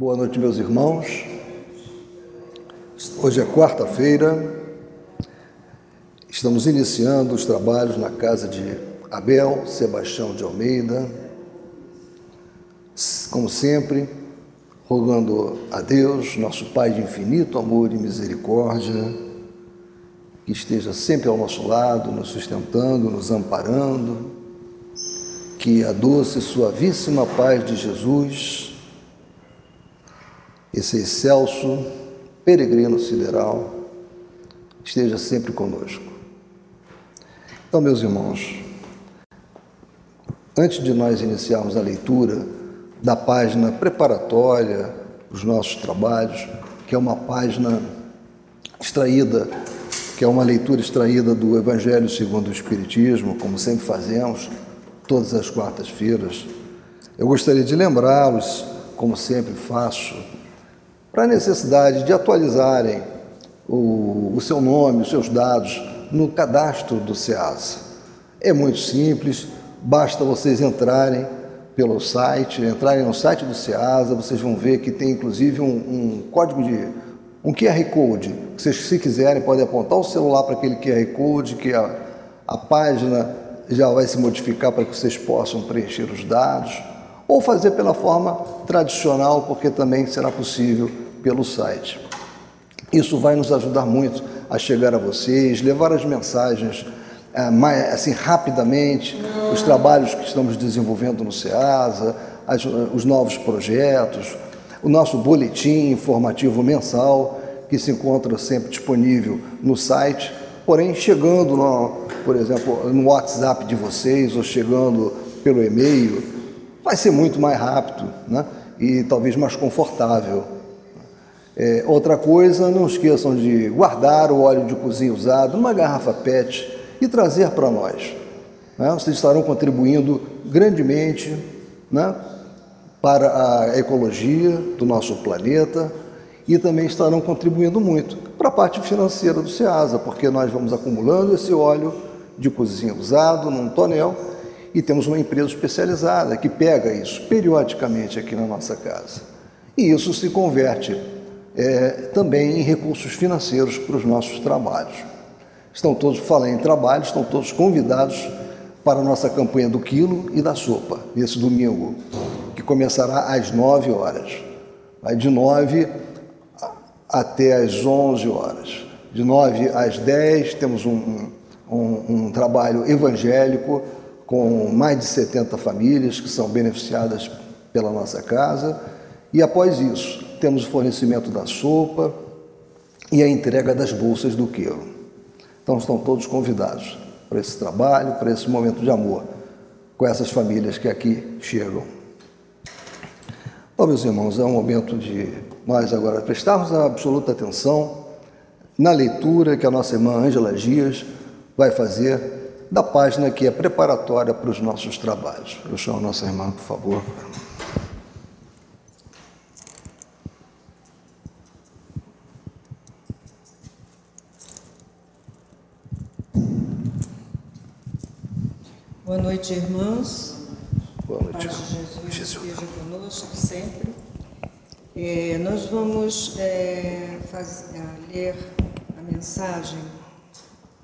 Boa noite, meus irmãos. Hoje é quarta-feira. Estamos iniciando os trabalhos na casa de Abel Sebastião de Almeida. Como sempre, rogando a Deus, nosso Pai de infinito amor e misericórdia, que esteja sempre ao nosso lado, nos sustentando, nos amparando, que a doce e suavíssima paz de Jesus, esse excelso peregrino sideral, esteja sempre conosco. Então, meus irmãos, antes de nós iniciarmos a leitura da página preparatória dos nossos trabalhos, que é uma página extraída, que é uma leitura extraída do Evangelho segundo o Espiritismo, como sempre fazemos, todas as quartas-feiras. Eu gostaria de lembrá-los, como sempre faço, para a necessidade de atualizarem o, o seu nome, os seus dados no cadastro do SEASA. É muito simples, basta vocês entrarem pelo site, entrarem no site do SEASA, vocês vão ver que tem inclusive um, um código de um QR Code. Vocês, se quiserem, podem apontar o celular para aquele QR Code, que a, a página já vai se modificar para que vocês possam preencher os dados, ou fazer pela forma tradicional, porque também será possível pelo site. Isso vai nos ajudar muito a chegar a vocês, levar as mensagens é, mais, assim rapidamente, os trabalhos que estamos desenvolvendo no SEASA, as, os novos projetos, o nosso boletim informativo mensal, que se encontra sempre disponível no site, porém chegando, no, por exemplo, no WhatsApp de vocês ou chegando pelo e-mail, vai ser muito mais rápido né? e talvez mais confortável. É, outra coisa, não esqueçam de guardar o óleo de cozinha usado numa garrafa PET e trazer para nós. Né? Vocês estarão contribuindo grandemente né, para a ecologia do nosso planeta e também estarão contribuindo muito para a parte financeira do SEASA, porque nós vamos acumulando esse óleo de cozinha usado num tonel e temos uma empresa especializada que pega isso periodicamente aqui na nossa casa. E isso se converte é, também em recursos financeiros para os nossos trabalhos. Estão todos, falei em trabalho, estão todos convidados para a nossa campanha do quilo e da sopa, nesse domingo, que começará às 9 horas. Vai de 9 até às 11 horas. De 9 às 10 temos um, um, um trabalho evangélico com mais de 70 famílias que são beneficiadas pela nossa casa. E após isso, temos o fornecimento da sopa e a entrega das bolsas do queiro. Então estão todos convidados para esse trabalho, para esse momento de amor com essas famílias que aqui chegam. Bom, meus irmãos, é um momento de nós agora prestarmos absoluta atenção na leitura que a nossa irmã Ângela Dias vai fazer da página que é preparatória para os nossos trabalhos. Eu chamo a nossa irmã, por favor. Boa noite, irmãos. Boa noite. Paz de Jesus, Jesus. esteja conosco sempre. É, nós vamos é, ler a mensagem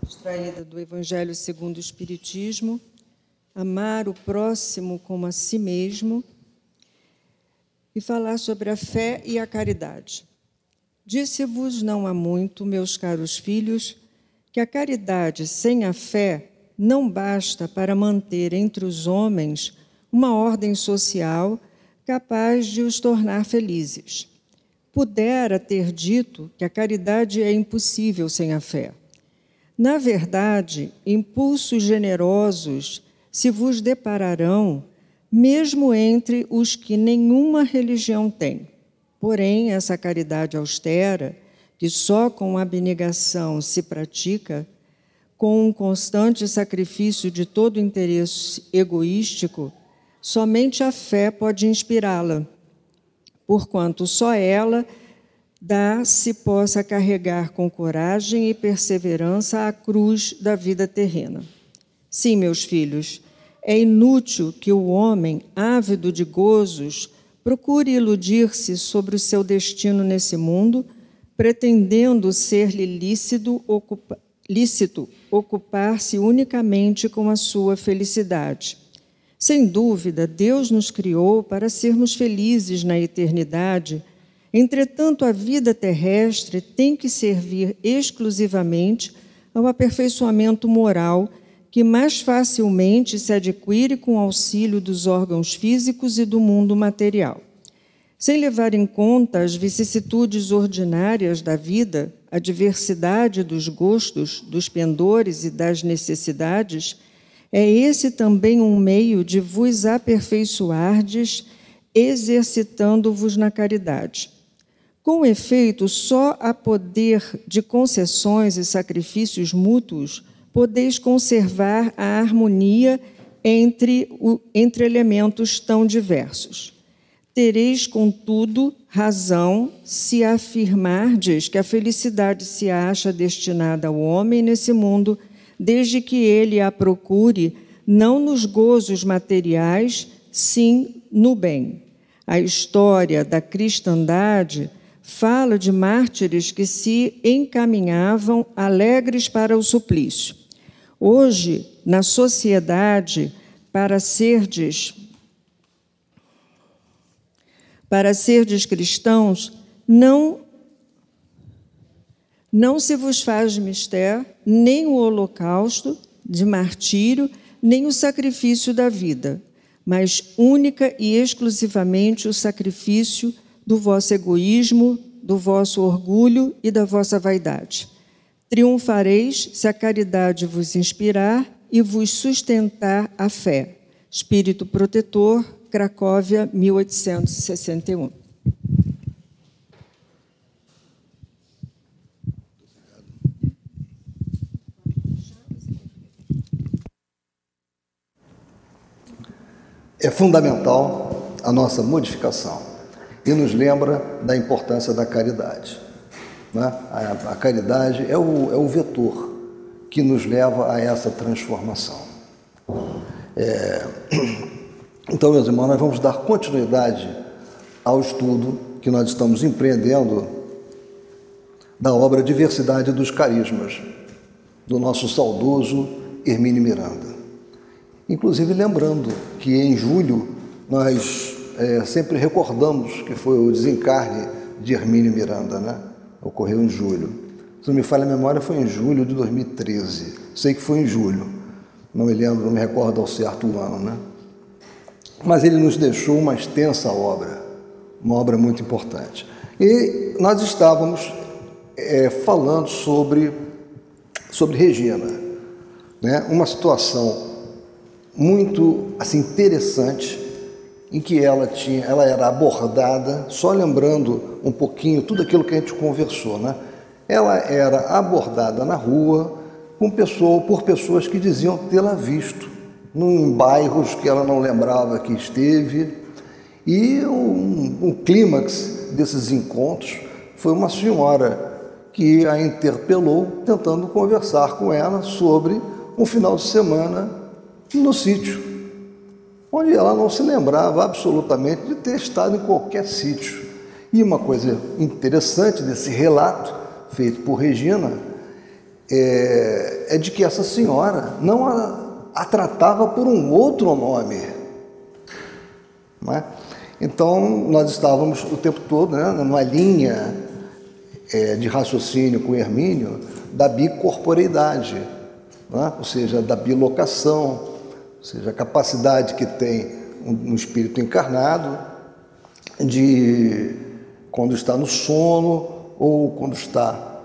extraída do Evangelho segundo o Espiritismo, amar o próximo como a si mesmo e falar sobre a fé e a caridade. Disse-vos não há muito, meus caros filhos, que a caridade sem a fé não basta para manter entre os homens uma ordem social capaz de os tornar felizes. Pudera ter dito que a caridade é impossível sem a fé. Na verdade, impulsos generosos se vos depararão, mesmo entre os que nenhuma religião tem. Porém, essa caridade austera, que só com abnegação se pratica, com um constante sacrifício de todo interesse egoístico, somente a fé pode inspirá-la, porquanto só ela dá se possa carregar com coragem e perseverança a cruz da vida terrena. Sim, meus filhos, é inútil que o homem, ávido de gozos, procure iludir-se sobre o seu destino nesse mundo, pretendendo ser-lhe lícito, ocupa, lícito ocupar-se unicamente com a sua felicidade. Sem dúvida, Deus nos criou para sermos felizes na eternidade. Entretanto, a vida terrestre tem que servir exclusivamente ao aperfeiçoamento moral que mais facilmente se adquire com auxílio dos órgãos físicos e do mundo material. Sem levar em conta as vicissitudes ordinárias da vida, a diversidade dos gostos, dos pendores e das necessidades, é esse também um meio de vos aperfeiçoardes, exercitando-vos na caridade. Com efeito, só a poder de concessões e sacrifícios mútuos podeis conservar a harmonia entre, entre elementos tão diversos. Tereis, contudo, razão se afirmardes que a felicidade se acha destinada ao homem nesse mundo, desde que ele a procure não nos gozos materiais, sim no bem. A história da cristandade fala de mártires que se encaminhavam alegres para o suplício. Hoje, na sociedade, para serdes para serdes cristãos, não não se vos faz mistério nem o holocausto de martírio, nem o sacrifício da vida, mas única e exclusivamente o sacrifício do vosso egoísmo, do vosso orgulho e da vossa vaidade. Triunfareis se a caridade vos inspirar e vos sustentar a fé. Espírito Protetor, Cracóvia, 1861. É fundamental a nossa modificação e nos lembra da importância da caridade. Né? A, caridade é o, é o vetor que nos leva a essa transformação. É... Então, meus irmãos, nós vamos dar continuidade ao estudo que nós estamos empreendendo da obra Diversidade dos Carismas, do nosso saudoso Hermínio Miranda. Inclusive, lembrando que em julho nós é, sempre recordamos que foi o desencarne de Hermínio Miranda, né? ocorreu em julho. Se não me falha a memória, foi em julho de 2013. Sei que foi em julho. Não me lembro, não me recordo ao certo o ano, né? Mas ele nos deixou uma extensa obra, uma obra muito importante. E nós estávamos é, falando sobre, sobre Regina, né? uma situação muito assim, interessante em que ela tinha, ela era abordada, só lembrando um pouquinho tudo aquilo que a gente conversou, né? Ela era abordada na rua com pessoa, por pessoas que diziam tê-la visto em bairros que ela não lembrava que esteve. E um, um clímax desses encontros foi uma senhora que a interpelou, tentando conversar com ela sobre um final de semana no sítio onde ela não se lembrava absolutamente de ter estado em qualquer sítio. E uma coisa interessante desse relato feito por Regina é, é de que essa senhora não a, a, tratava por um outro nome. É? Então, nós estávamos o tempo todo né, numa linha é, de raciocínio com Hermínio da bicorporeidade, é? ou seja, da bilocação, ou seja, a capacidade que tem um espírito encarnado de, quando está no sono ou quando está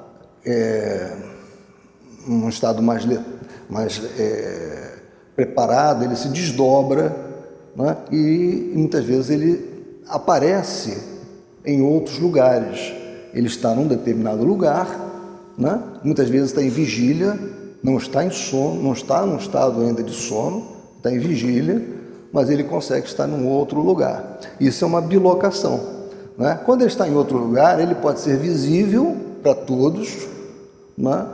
é, num estado mais, mais é, preparado, ele se desdobra né? e, muitas vezes ele aparece em outros lugares. Ele está num determinado lugar, né? muitas vezes está em vigília, não está em sono, não está num estado ainda de sono, está em vigília, mas ele consegue estar em outro lugar. Isso é uma bilocação. Né? Quando ele está em outro lugar, ele pode ser visível para todos, né?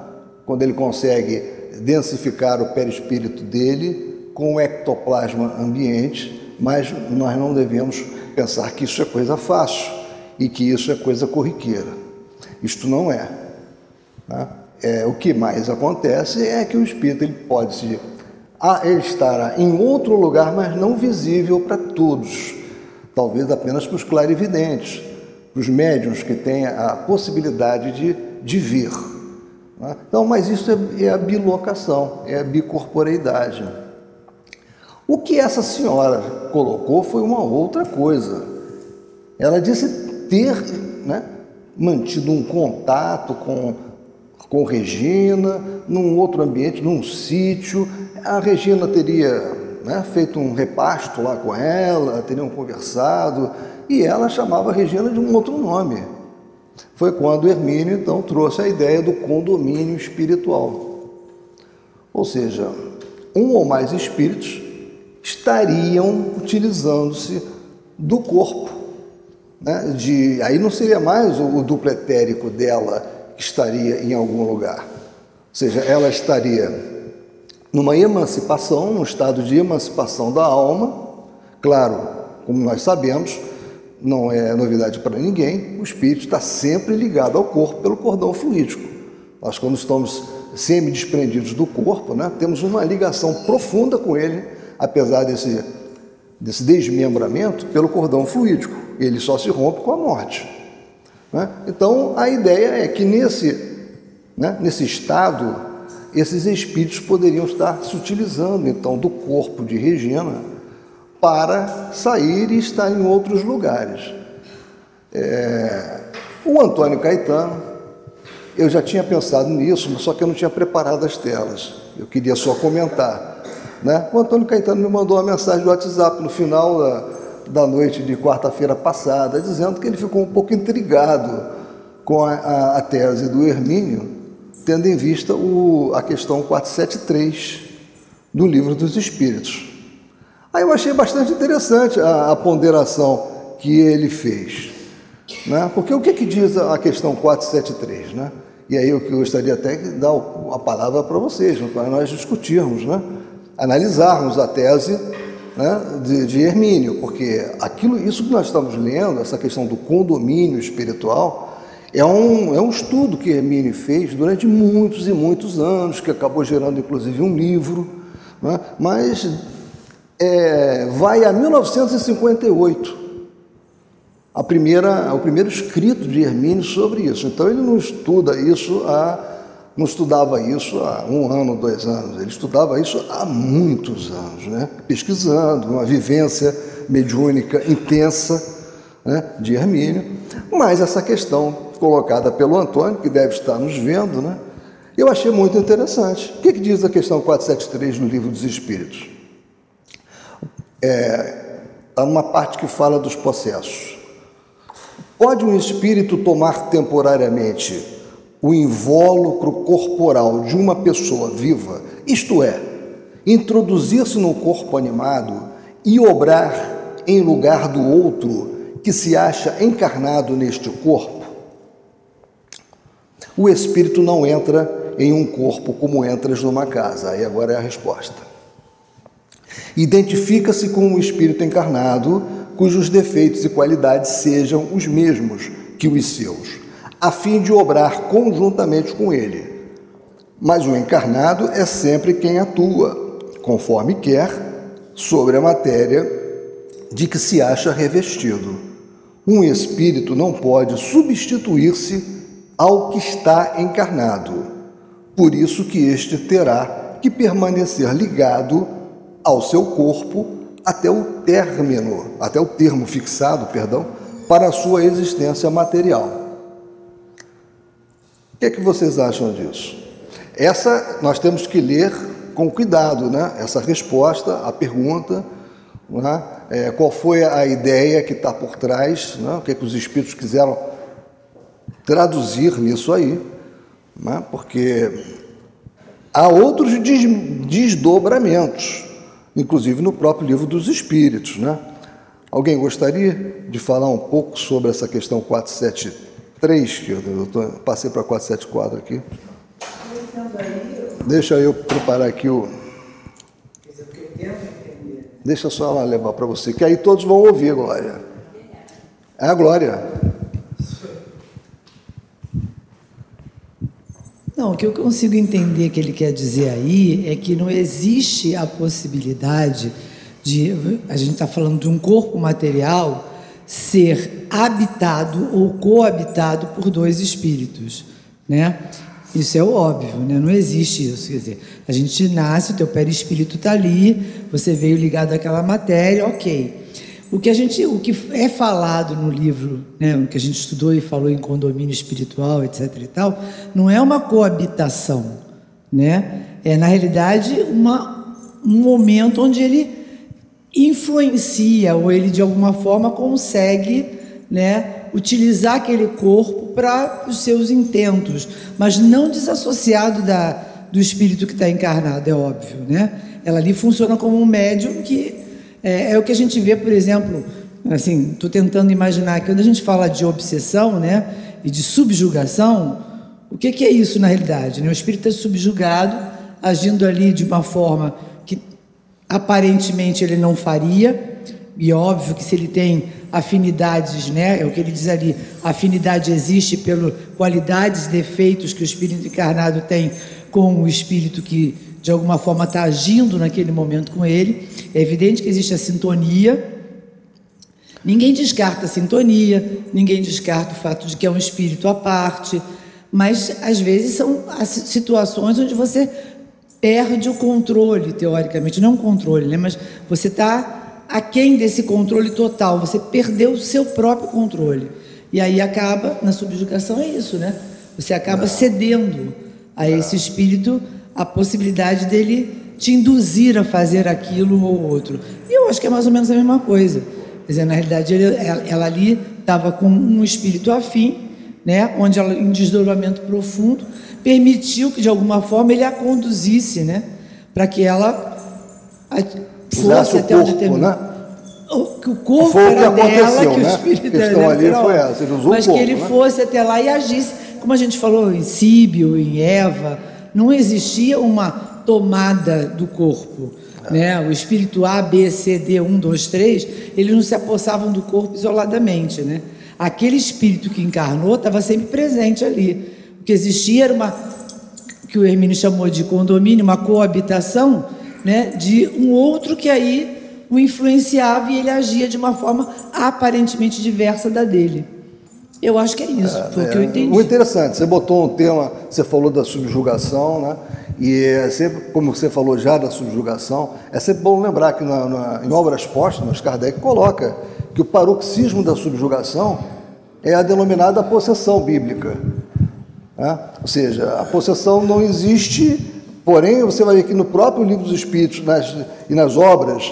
Quando ele consegue densificar o perispírito dele com o ectoplasma ambiente, mas nós não devemos pensar que isso é coisa fácil e que isso é coisa corriqueira. Isto não é. Né? é o que mais acontece é que o espírito ele pode se ah, ele estará em outro lugar, mas não visível para todos, talvez apenas para os clarividentes, para os médiums que têm a possibilidade de, de vir. Então, mas isso é, é a bilocação, é a bicorporeidade. O que essa senhora colocou foi uma outra coisa. Ela disse ter né, mantido um contato com, com Regina, num outro ambiente, num sítio. A Regina teria né, feito um repasto lá com ela, teriam conversado, e ela chamava Regina de um outro nome. Foi quando Hermínio, então, trouxe a ideia do condomínio espiritual. Ou seja, um ou mais espíritos estariam utilizando-se do corpo. Né? De, aí não seria mais o, o duplo etérico dela que estaria em algum lugar. Ou seja, ela estaria numa emancipação, num estado de emancipação da alma. Claro, como nós sabemos, não é novidade para ninguém, o espírito está sempre ligado ao corpo pelo cordão fluídico. Nós, quando estamos semi-desprendidos do corpo, né, temos uma ligação profunda com ele apesar desse, desse desmembramento, pelo cordão fluídico. Ele só se rompe com a morte. Né? Então, a ideia é que nesse, né, nesse estado, esses espíritos poderiam estar se utilizando, então, do corpo de Regina para sair e estar em outros lugares. É, o Antônio Caetano, eu já tinha pensado nisso, só que eu não tinha preparado as telas. Eu queria só comentar. Né? O Antônio Caetano me mandou uma mensagem do WhatsApp no final da, da noite de quarta-feira passada, dizendo que ele ficou um pouco intrigado com a, a, a tese do Hermínio, tendo em vista o, a questão 473 do Livro dos Espíritos. Aí eu achei bastante interessante a, a ponderação que ele fez. Né? Porque o que, que diz a questão 473? Né? E aí eu gostaria até de dar a palavra para vocês, para nós discutirmos. Né? analisarmos a tese né, de, de Hermínio, porque aquilo, isso que nós estamos lendo, essa questão do condomínio espiritual, é um, é um estudo que Hermínio fez durante muitos e muitos anos, que acabou gerando inclusive um livro, né, mas é, vai a 1958, a primeira, o primeiro escrito de Hermínio sobre isso. Então ele não estuda isso há não estudava isso há um ano, dois anos, ele estudava isso há muitos anos, né? pesquisando, uma vivência mediúnica intensa né? de Hermínio. Mas essa questão colocada pelo Antônio, que deve estar nos vendo, né? eu achei muito interessante. O que, que diz a questão 473 no Livro dos Espíritos? É, há uma parte que fala dos processos. Pode um espírito tomar temporariamente o invólucro corporal de uma pessoa viva, isto é, introduzir-se no corpo animado e obrar em lugar do outro que se acha encarnado neste corpo, o espírito não entra em um corpo como entras numa casa. Aí agora é a resposta. Identifica-se com um espírito encarnado cujos defeitos e qualidades sejam os mesmos que os seus a fim de obrar conjuntamente com ele. Mas o encarnado é sempre quem atua, conforme quer, sobre a matéria de que se acha revestido. Um espírito não pode substituir-se ao que está encarnado. Por isso que este terá que permanecer ligado ao seu corpo até o término, até o termo fixado, perdão, para a sua existência material. O que, é que vocês acham disso? Essa nós temos que ler com cuidado, né? Essa resposta à pergunta, né? é, qual foi a ideia que está por trás, né? o que, é que os espíritos quiseram traduzir nisso aí, né? porque há outros desdobramentos, inclusive no próprio livro dos espíritos, né? Alguém gostaria de falar um pouco sobre essa questão 473? 3, que eu tô, passei para 474 aqui. Deixa eu preparar aqui o. Deixa só ela levar para você, que aí todos vão ouvir, Glória. É a glória. Não, o que eu consigo entender que ele quer dizer aí é que não existe a possibilidade de. A gente está falando de um corpo material ser habitado ou coabitado por dois espíritos, né? Isso é óbvio, né? não existe isso. Quer dizer, a gente nasce, o teu perispírito está ali, você veio ligado àquela matéria, ok. O que a gente, o que é falado no livro, né, o que a gente estudou e falou em condomínio espiritual, etc. e tal, não é uma coabitação, né? É na realidade uma, um momento onde ele influencia ou ele de alguma forma consegue, né, utilizar aquele corpo para os seus intentos, mas não desassociado da, do espírito que está encarnado, é óbvio, né? Ela ali funciona como um médium que é, é o que a gente vê, por exemplo, assim, estou tentando imaginar que quando a gente fala de obsessão, né, e de subjugação, o que, que é isso na realidade? Né? O espírito é subjugado, agindo ali de uma forma que aparentemente ele não faria, e óbvio que se ele tem afinidades, né, é o que ele diz ali, afinidade existe pelas qualidades defeitos que o espírito encarnado tem com o espírito que de alguma forma está agindo naquele momento com ele. É evidente que existe a sintonia. Ninguém descarta a sintonia, ninguém descarta o fato de que é um espírito à parte, mas às vezes são as situações onde você perde o controle, teoricamente, não o controle, né? mas você está aquém desse controle total, você perdeu o seu próprio controle. E aí acaba, na subjugação é isso, né? Você acaba cedendo a esse espírito a possibilidade dele te induzir a fazer aquilo ou outro. E eu acho que é mais ou menos a mesma coisa. Quer dizer, na realidade, ele, ela ali estava com um espírito afim, né, onde ela, em desdobramento profundo, permitiu que, de alguma forma, ele a conduzisse, né, para que ela fosse até corpo, determinado. Né? que o corpo foi era que dela, que o né? espírito era dela, ali foi essa, ele usou mas o corpo, que ele né? fosse até lá e agisse, como a gente falou em Síbio, em Eva, não existia uma tomada do corpo. Né? O espírito A, B, C, D, 1, 2, 3, eles não se apossavam do corpo isoladamente. Né? Aquele espírito que encarnou estava sempre presente ali. O que existia era uma, que o Hermínio chamou de condomínio, uma coabitação né? de um outro que aí o influenciava e ele agia de uma forma aparentemente diversa da dele. Eu acho que é isso, é, foi o que eu é, entendi. Muito interessante. Você botou um tema, você falou da subjugação, né? E é sempre, como você falou já da subjugação, é sempre bom lembrar que na, na, em obras póstumas, Kardec coloca que o paroxismo da subjugação é a denominada possessão bíblica. Né? Ou seja, a possessão não existe, porém, você vai ver que no próprio livro dos Espíritos nas, e nas obras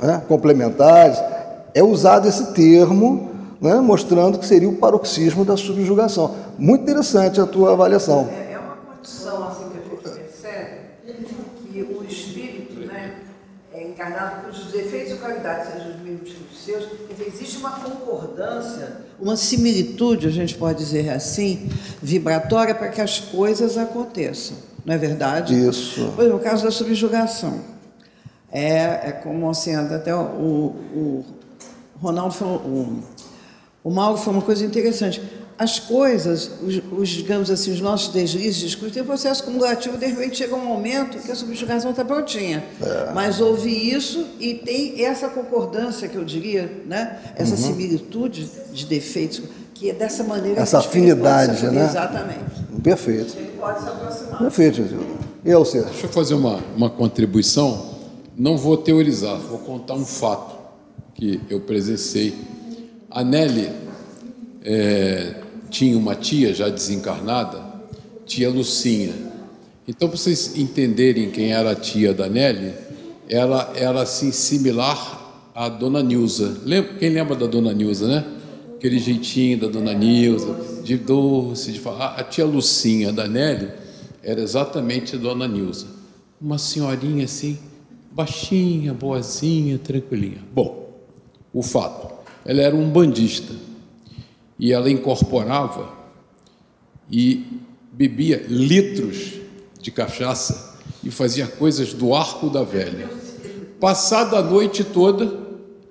né, complementares, é usado esse termo né, mostrando que seria o paroxismo da subjugação. Muito interessante a tua avaliação. É, é uma condição assim que a gente percebe que o espírito né, é encarnado cujos defeitos e qualidades sejam os mesmos que os seus, existe uma concordância, uma similitude, a gente pode dizer assim, vibratória para que as coisas aconteçam. Não é verdade? Isso. Pois, no caso da subjugação, é, é como assim, até o, o Ronaldo falou, o o Mauro falou uma coisa interessante. As coisas, os, os digamos assim, os nossos deslizes, discutem um processo cumulativo, de repente chega um momento que a subjugação está prontinha. É. Mas houve isso e tem essa concordância, que eu diria, né? essa uhum. similitude de defeitos, que é dessa maneira essa afinidade, né? Exatamente. Perfeito. Ele pode se aproximar. Perfeito. E eu, Sérgio? Deixa eu fazer uma, uma contribuição. Não vou teorizar, vou contar um fato que eu presenciei a Nelly é, tinha uma tia já desencarnada, tia Lucinha. Então, para vocês entenderem quem era a tia da Nelly, ela era assim similar à Dona Nilza. Lembra, quem lembra da Dona Nilza, né? Aquele jeitinho da Dona Nilza, de doce, de falar. A tia Lucinha da Nelly era exatamente a Dona Nilza. Uma senhorinha assim, baixinha, boazinha, tranquilinha. Bom, o fato ela era um bandista e ela incorporava e bebia litros de cachaça e fazia coisas do arco da velha. Passada a noite toda,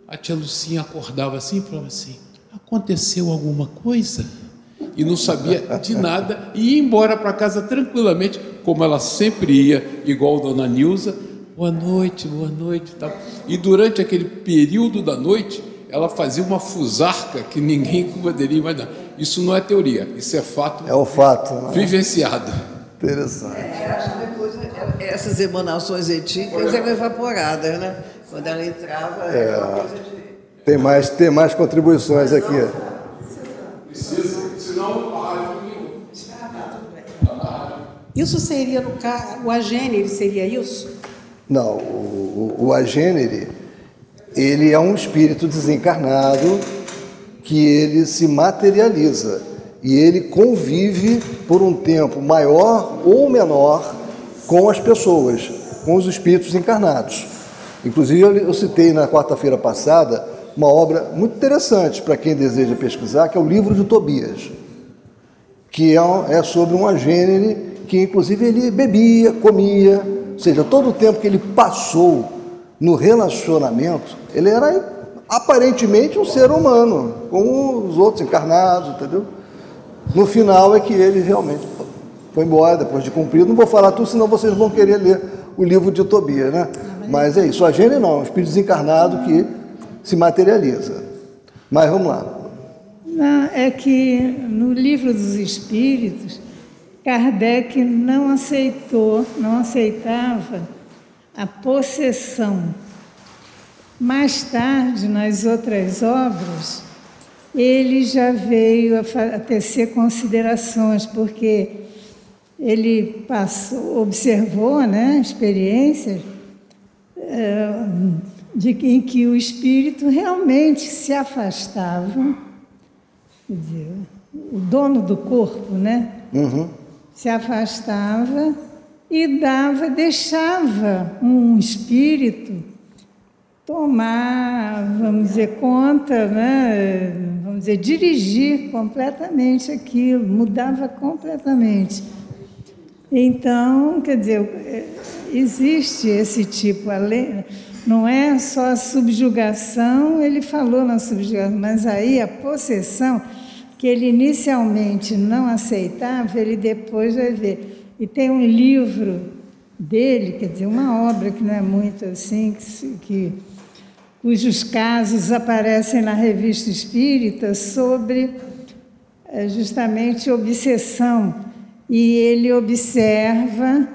a tia Lucinha acordava assim e falava assim: aconteceu alguma coisa? E não sabia de nada e ia embora para casa tranquilamente, como ela sempre ia, igual a dona Nilza. Boa noite, boa noite. Tal. E durante aquele período da noite, ela fazia uma fusarca que ninguém poderia imaginar. Isso não é teoria, isso é fato. É o fato. Né? Vivenciado. Interessante. É, acho que depois essas emanações etílicas eram evaporadas, né? Quando ela entrava, era uma coisa de. Tem mais, tem mais contribuições aqui. Precisa, senão Isso seria no caso, o agênere seria isso? Não, o, o, o agênere, ele é um espírito desencarnado que ele se materializa e ele convive por um tempo maior ou menor com as pessoas, com os espíritos encarnados. Inclusive, eu citei na quarta-feira passada uma obra muito interessante para quem deseja pesquisar, que é o livro de Tobias, que é, é sobre um agênere que, inclusive, ele bebia, comia, ou seja, todo o tempo que ele passou no relacionamento, ele era aparentemente um ser humano, como os outros encarnados, entendeu? No final é que ele realmente foi embora depois de cumprido. Não vou falar tudo, senão vocês vão querer ler o livro de Tobias, né? Mas é isso, a gênio não, é um espírito desencarnado que se materializa. Mas vamos lá. Não, é que no livro dos Espíritos, Kardec não aceitou, não aceitava a possessão. Mais tarde, nas outras obras, ele já veio a, tecer considerações, porque ele passou, observou né, experiências é, de que, em que o espírito realmente se afastava, dizer, o dono do corpo, né? Uhum. Se afastava e dava, deixava um espírito tomar, vamos dizer, conta, né? vamos dizer, dirigir completamente aquilo, mudava completamente. Então, quer dizer, existe esse tipo, não é só a subjugação, ele falou na subjugação, mas aí a possessão, que ele inicialmente não aceitava, ele depois vai ver. E tem um livro dele, quer dizer, uma obra que não é muito assim, que, que cujos casos aparecem na revista espírita sobre eh, justamente obsessão. E ele observa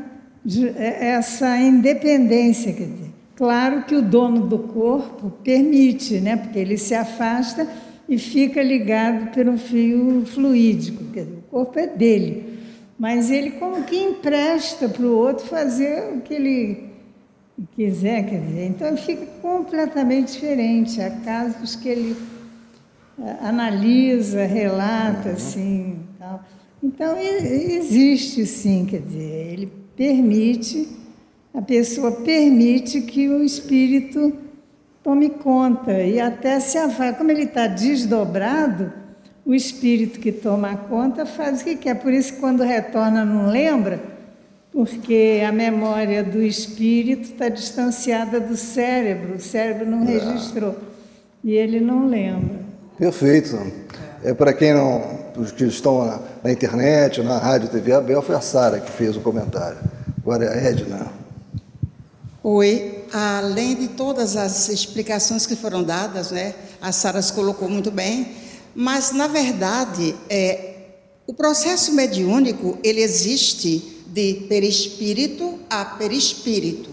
eh, essa independência. Quer dizer, claro que o dono do corpo permite, né? porque ele se afasta e fica ligado pelo fio fluídico. Quer dizer, o corpo é dele. Mas ele como que empresta para o outro fazer o que ele quiser, quer dizer, então fica completamente diferente. Há casos que ele eh, analisa, relata, assim, tal. Então existe sim, quer dizer, ele permite, a pessoa permite que o espírito tome conta e até se afasta. Como ele está desdobrado, o espírito que toma conta faz o que quer. Por isso, quando retorna, não lembra porque a memória do espírito está distanciada do cérebro, o cérebro não registrou e ele não lembra. Perfeito. É para quem não, os que estão na, na, internet, na rádio, TV Abel, foi a Sara que fez o comentário. Agora é a Edna. Oi, além de todas as explicações que foram dadas, né, a Sara se colocou muito bem, mas na verdade, é, o processo mediúnico ele existe de perispírito a perispírito.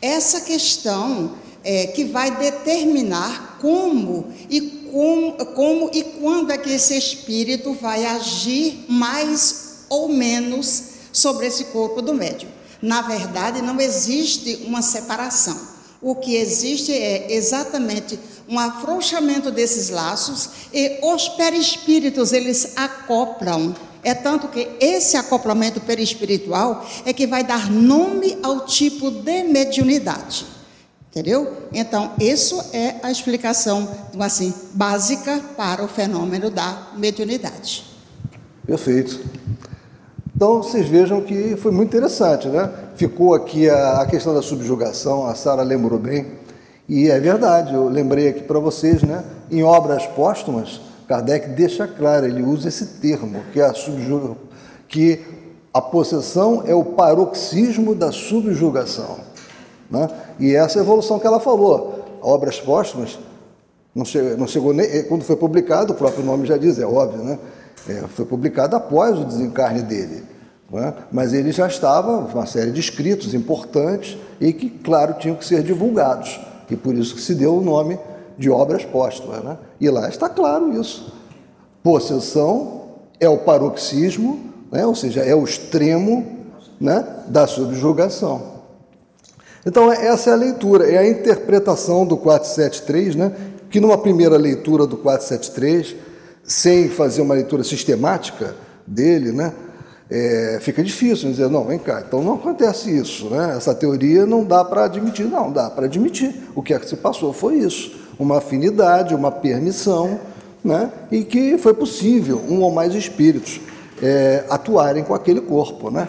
Essa questão é que vai determinar como e com, como e quando é que esse espírito vai agir mais ou menos sobre esse corpo do médium. Na verdade, não existe uma separação. O que existe é exatamente um afrouxamento desses laços e os perispíritos eles acoplam é tanto que esse acoplamento perispiritual é que vai dar nome ao tipo de mediunidade. Entendeu? Então, isso é a explicação, assim, básica para o fenômeno da mediunidade. Perfeito. Então, vocês vejam que foi muito interessante, né? Ficou aqui a, a questão da subjugação, a Sara lembrou bem. E é verdade, eu lembrei aqui para vocês, né? Em obras póstumas, Kardec deixa claro, ele usa esse termo, que é a subjugação, que a possessão é o paroxismo da subjugação. Né? E essa evolução que ela falou. Obras póstumas, não chegou, não chegou nem, quando foi publicado, o próprio nome já diz, é óbvio, né? É, foi publicado após o desencarne dele. Né? Mas ele já estava, uma série de escritos importantes e que, claro, tinham que ser divulgados. E por isso que se deu o nome de obras póstumas. Né? E lá está claro isso. Possessão é o paroxismo, né? ou seja, é o extremo né? da subjugação. Então, essa é a leitura, é a interpretação do 473, né? que numa primeira leitura do 473, sem fazer uma leitura sistemática dele, né? É, fica difícil dizer, não, vem cá, então não acontece isso, né? essa teoria não dá para admitir, não, dá para admitir. O que é que se passou foi isso, uma afinidade, uma permissão, né? e que foi possível um ou mais espíritos é, atuarem com aquele corpo. Né?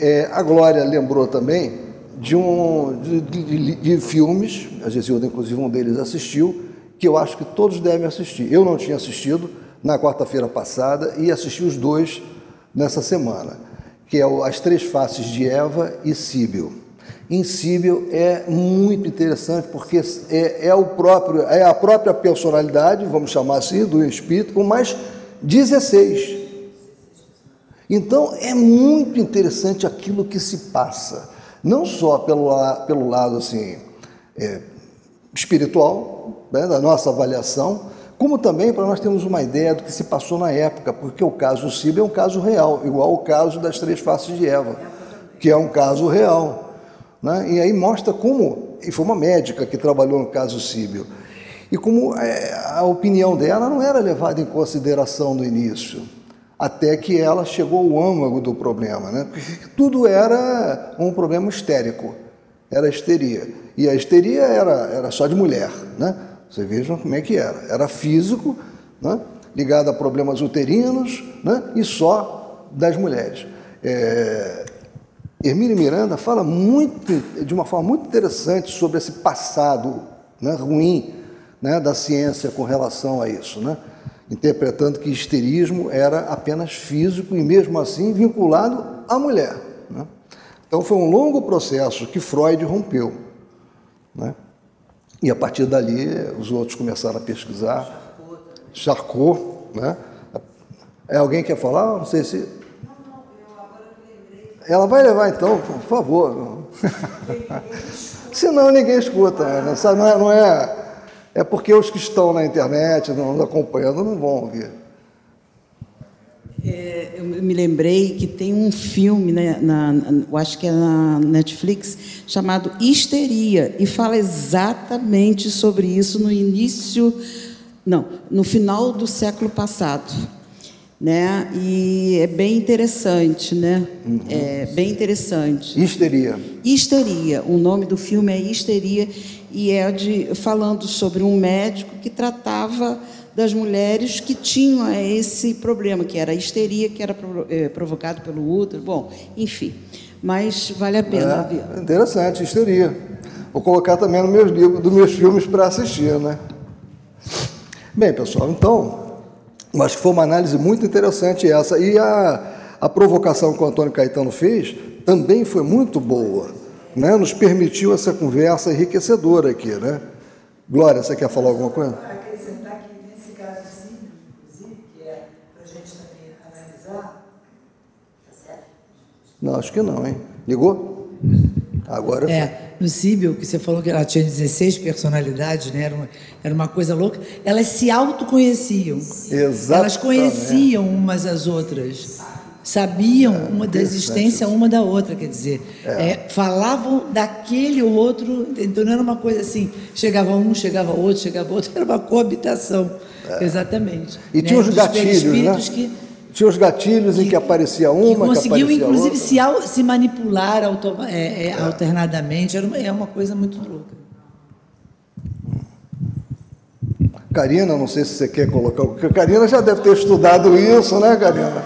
É, a Glória lembrou também de, um, de, de, de filmes, a Gesilda, inclusive, um deles assistiu, que eu acho que todos devem assistir. Eu não tinha assistido na quarta-feira passada e assisti os dois nessa semana, que é As Três Faces de Eva e Síbil. Em Síbil é muito interessante porque é, é, o próprio, é a própria personalidade, vamos chamar assim, do espírito, com mais 16. Então é muito interessante aquilo que se passa, não só pelo, pelo lado assim, é, espiritual, né, da nossa avaliação, como também para nós termos uma ideia do que se passou na época, porque o caso Síbio é um caso real, igual o caso das três faces de Eva, que é um caso real. Né? E aí mostra como, e foi uma médica que trabalhou no caso Síbio, e como é, a opinião dela não era levada em consideração no início, até que ela chegou ao âmago do problema, né? tudo era um problema histérico, era histeria. E a histeria era, era só de mulher, né? Você veja como é que era. Era físico, né? ligado a problemas uterinos né? e só das mulheres. É... Miranda fala muito, de uma forma muito interessante sobre esse passado né, ruim né, da ciência com relação a isso, né? interpretando que histerismo era apenas físico e, mesmo assim, vinculado à mulher. Né? Então, foi um longo processo que Freud rompeu. Né? E a partir dali, os outros começaram a pesquisar. Charcot, né? É alguém que quer falar? Não sei se. Ela vai levar então, por favor. Senão ninguém escuta, né? não, é, não é. É porque os que estão na internet, não acompanhando, não vão ouvir. É, eu me lembrei que tem um filme, né, na, eu acho que é na Netflix, chamado Histeria, e fala exatamente sobre isso no início, não, no final do século passado. Né? E é bem interessante, né? Uhum. É bem interessante. Histeria. Histeria. O nome do filme é Histeria e é de falando sobre um médico que tratava das mulheres que tinham esse problema, que era a histeria, que era é, provocado pelo útero, bom, enfim. Mas vale a pena. É, interessante, histeria. Vou colocar também no meus livros, dos meus filmes para assistir, né? Bem, pessoal, então, acho que foi uma análise muito interessante essa. E a, a provocação que o Antônio Caetano fez também foi muito boa. Né? Nos permitiu essa conversa enriquecedora aqui, né? Glória, você quer falar alguma coisa? Não, acho que não, hein? Ligou? Agora é, no Síbio, que você falou que ela tinha 16 personalidades, né? Era uma, era uma coisa louca. Elas se autoconheciam. Exatamente. Elas conheciam umas às outras. Sabiam é, uma da existência uma da outra, quer dizer, é. É, falavam daquele ou outro, então não era uma coisa assim, chegava um, chegava outro, chegava outro, era uma coabitação, é. exatamente. E né? tinha os gatilhos, né? Que, tinha os gatilhos que, em que aparecia uma, que conseguiu, que inclusive, se, se, manipular é, é, é, alternadamente. Era uma, é uma coisa muito louca. Karina, não sei se você quer colocar. Porque a Karina já deve ter estudado isso, né, Karina?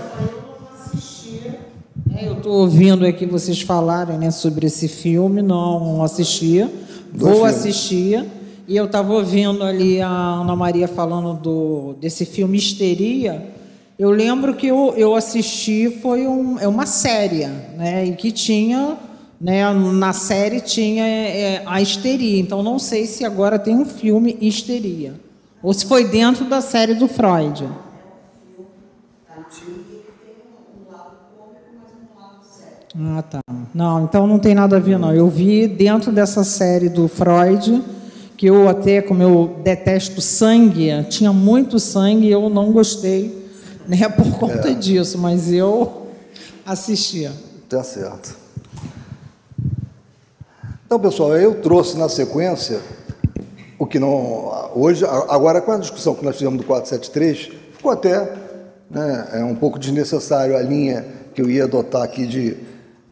É, eu estou ouvindo aqui vocês falarem né, sobre esse filme, não assistia, Dois Vou filmes. assistir. E eu estava ouvindo ali a Ana Maria falando do, desse filme Histeria. Eu lembro que eu, eu assisti, foi um, é uma série, né? E que tinha, né, na série tinha é, a histeria. Então não sei se agora tem um filme Histeria. Ou se foi dentro da série do Freud. Ah, tá. Não, então não tem nada a ver, não. Eu vi dentro dessa série do Freud, que eu até, como eu detesto sangue, tinha muito sangue e eu não gostei, né, por conta É. disso, mas eu assistia. Tá certo. Então, pessoal, eu trouxe na sequência o que não. Hoje, agora com a discussão que nós fizemos do 473, ficou até né, é um pouco desnecessário a linha que eu ia adotar aqui de,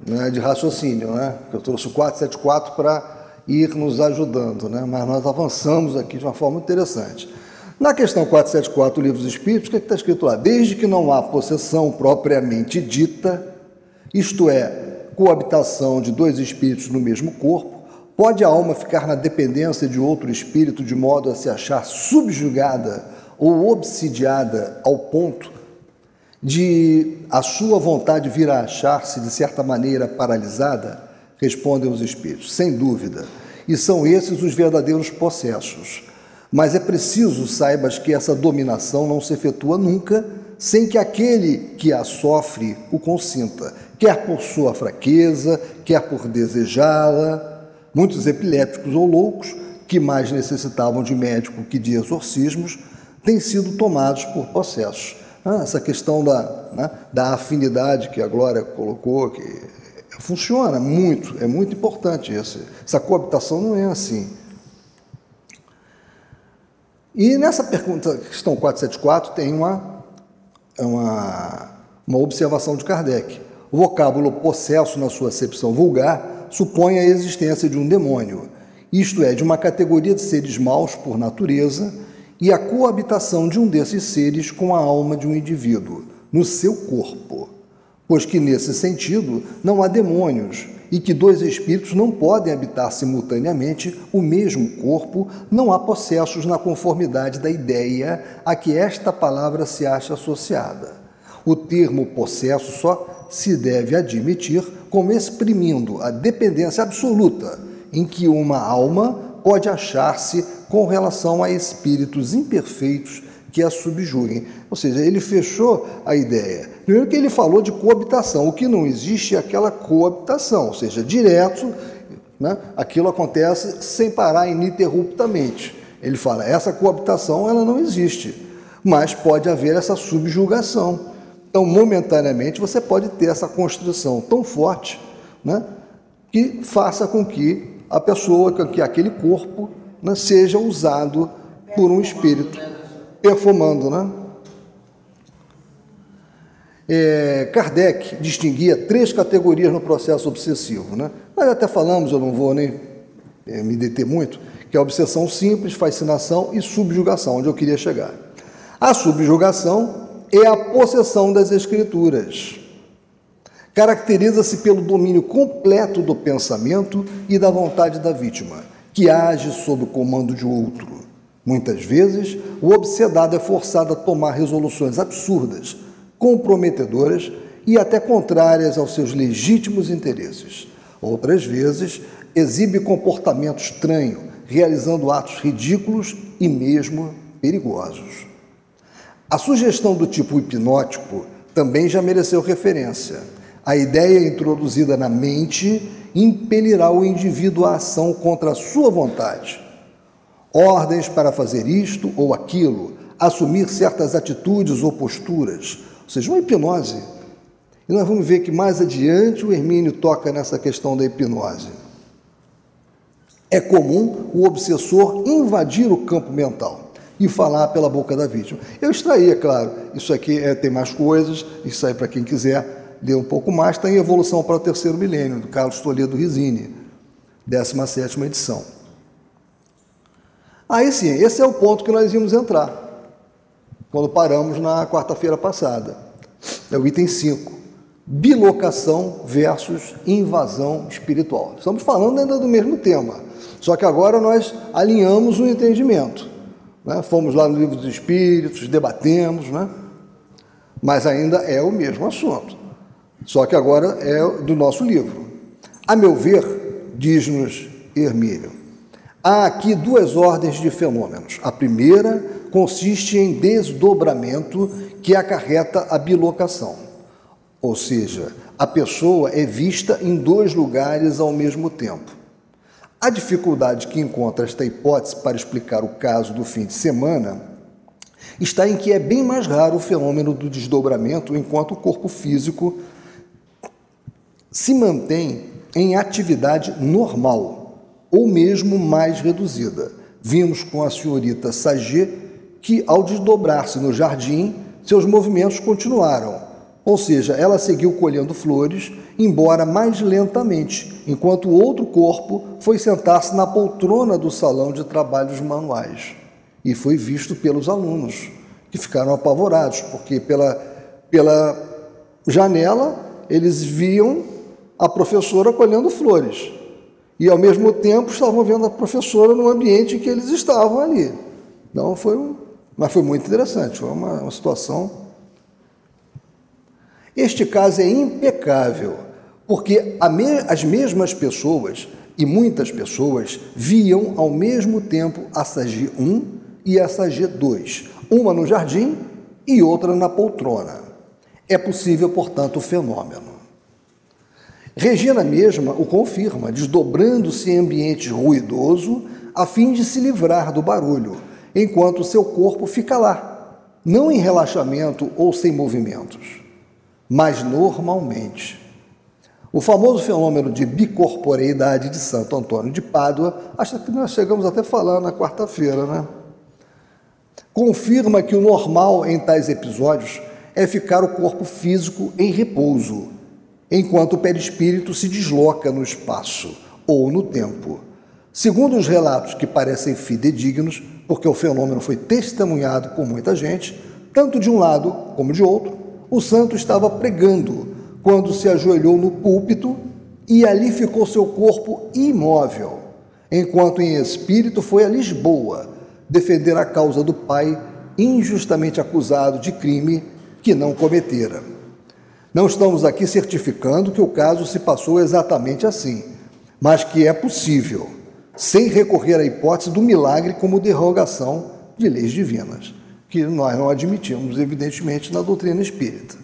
né, de raciocínio, né? Eu trouxe o 474 para ir nos ajudando, né? Mas nós avançamos aqui de uma forma interessante. Na questão 474 do Livro dos Espíritos, o que é está escrito lá? Desde que não há possessão propriamente dita, isto é, coabitação de dois espíritos no mesmo corpo, pode a alma ficar na dependência de outro espírito de modo a se achar subjugada ou obsidiada ao ponto de a sua vontade vir a achar-se de certa maneira paralisada? Respondem os espíritos, sem dúvida. E são esses os verdadeiros possessos. Mas é preciso saibas que essa dominação não se efetua nunca sem que aquele que a sofre o consinta, quer por sua fraqueza, quer por desejá-la. Muitos epiléticos ou loucos, que mais necessitavam de médico que de exorcismos, têm sido tomados por possessos. Ah, essa questão da, né, da afinidade que a Glória colocou, que funciona muito, é muito importante isso. Essa coabitação não é assim. E nessa pergunta, questão 474, tem uma, uma, uma observação de Kardec. O vocábulo possesso, na sua acepção vulgar, supõe a existência de um demônio, isto é, de uma categoria de seres maus por natureza, e a coabitação de um desses seres com a alma de um indivíduo, no seu corpo. Pois que, nesse sentido, não há demônios, e que dois espíritos não podem habitar simultaneamente o mesmo corpo, não há possessos na conformidade da ideia a que esta palavra se acha associada. O termo possesso só se deve admitir como exprimindo a dependência absoluta em que uma alma pode achar-se com relação a espíritos imperfeitos que a subjuguem. Ou seja, ele fechou a ideia. Primeiro que ele falou de coabitação. O que não existe é aquela coabitação, ou seja, direto, né? aquilo acontece sem parar ininterruptamente. Ele fala, essa coabitação ela não existe, mas pode haver essa subjugação. Então, momentaneamente, você pode ter essa constrição tão forte né? que faça com que a pessoa, que aquele corpo né, seja usado por um espírito, perfumando, né? É, Kardec distinguia três categorias no processo obsessivo. Né? Nós até falamos, eu não vou nem é, me deter muito, que é a obsessão simples, fascinação e subjugação, onde eu queria chegar. A subjugação é a possessão das escrituras. Caracteriza-se pelo domínio completo do pensamento e da vontade da vítima, que age sob o comando de outro. Muitas vezes, o obsedado é forçado a tomar resoluções absurdas, comprometedoras e até contrárias aos seus legítimos interesses. Outras vezes, exibe comportamento estranho, realizando atos ridículos e mesmo perigosos. A sugestão do tipo hipnótico também já mereceu referência. A ideia introduzida na mente impelirá o indivíduo à ação contra a sua vontade. Ordens para fazer isto ou aquilo, assumir certas atitudes ou posturas, ou seja, uma hipnose. E nós vamos ver que mais adiante o Hermínio toca nessa questão da hipnose. É comum o obsessor invadir o campo mental e falar pela boca da vítima. Eu extraí, é claro, isso aqui é, tem mais coisas, isso aí para quem quiser ler um pouco mais, está em Evolução para o Terceiro Milênio, do Carlos Toledo Risini, 17ª edição. Aí sim, esse é o ponto que nós íamos entrar, quando paramos na quarta-feira passada. É o item 5. bilocação versus invasão espiritual. Estamos falando ainda do mesmo tema, só que agora nós alinhamos o entendimento. Né? Fomos lá no livro dos Espíritos, debatemos, né? mas ainda é o mesmo assunto, só que agora é do nosso livro. A meu ver, diz-nos Hermínio, há aqui duas ordens de fenômenos. A primeira consiste em desdobramento que acarreta a bilocação. Ou seja, a pessoa é vista em dois lugares ao mesmo tempo. A dificuldade que encontra esta hipótese para explicar o caso do fim de semana está em que é bem mais raro o fenômeno do desdobramento enquanto o corpo físico se mantém em atividade normal ou mesmo mais reduzida. Vimos com a senhorita Saget que, ao desdobrar-se no jardim, seus movimentos continuaram, ou seja, ela seguiu colhendo flores, embora mais lentamente, enquanto o outro corpo foi sentar-se na poltrona do salão de trabalhos manuais. E foi visto pelos alunos, que ficaram apavorados, porque pela, pela janela eles viam a professora colhendo flores. E ao mesmo tempo estavam vendo a professora no ambiente em que eles estavam ali. Então foi um, mas foi muito interessante, foi uma, uma situação este caso é impecável, porque as mesmas pessoas e muitas pessoas viam ao mesmo tempo a Sagi 1 e a Sagi 2, uma no jardim e outra na poltrona. É possível, portanto, o fenômeno. Regina mesma o confirma, desdobrando-se em ambiente ruidoso a fim de se livrar do barulho, enquanto seu corpo fica lá, não em relaxamento ou sem movimentos mas normalmente. O famoso fenômeno de bicorporeidade de Santo Antônio de Pádua, acho que nós chegamos até a falar na quarta-feira, né? Confirma que o normal em tais episódios é ficar o corpo físico em repouso, enquanto o perispírito se desloca no espaço ou no tempo. Segundo os relatos que parecem fidedignos, porque o fenômeno foi testemunhado por muita gente, tanto de um lado como de outro, o santo estava pregando quando se ajoelhou no púlpito e ali ficou seu corpo imóvel, enquanto em espírito foi a Lisboa defender a causa do pai injustamente acusado de crime que não cometera. Não estamos aqui certificando que o caso se passou exatamente assim, mas que é possível, sem recorrer à hipótese do milagre como derrogação de leis divinas que nós não admitimos, evidentemente, na doutrina espírita.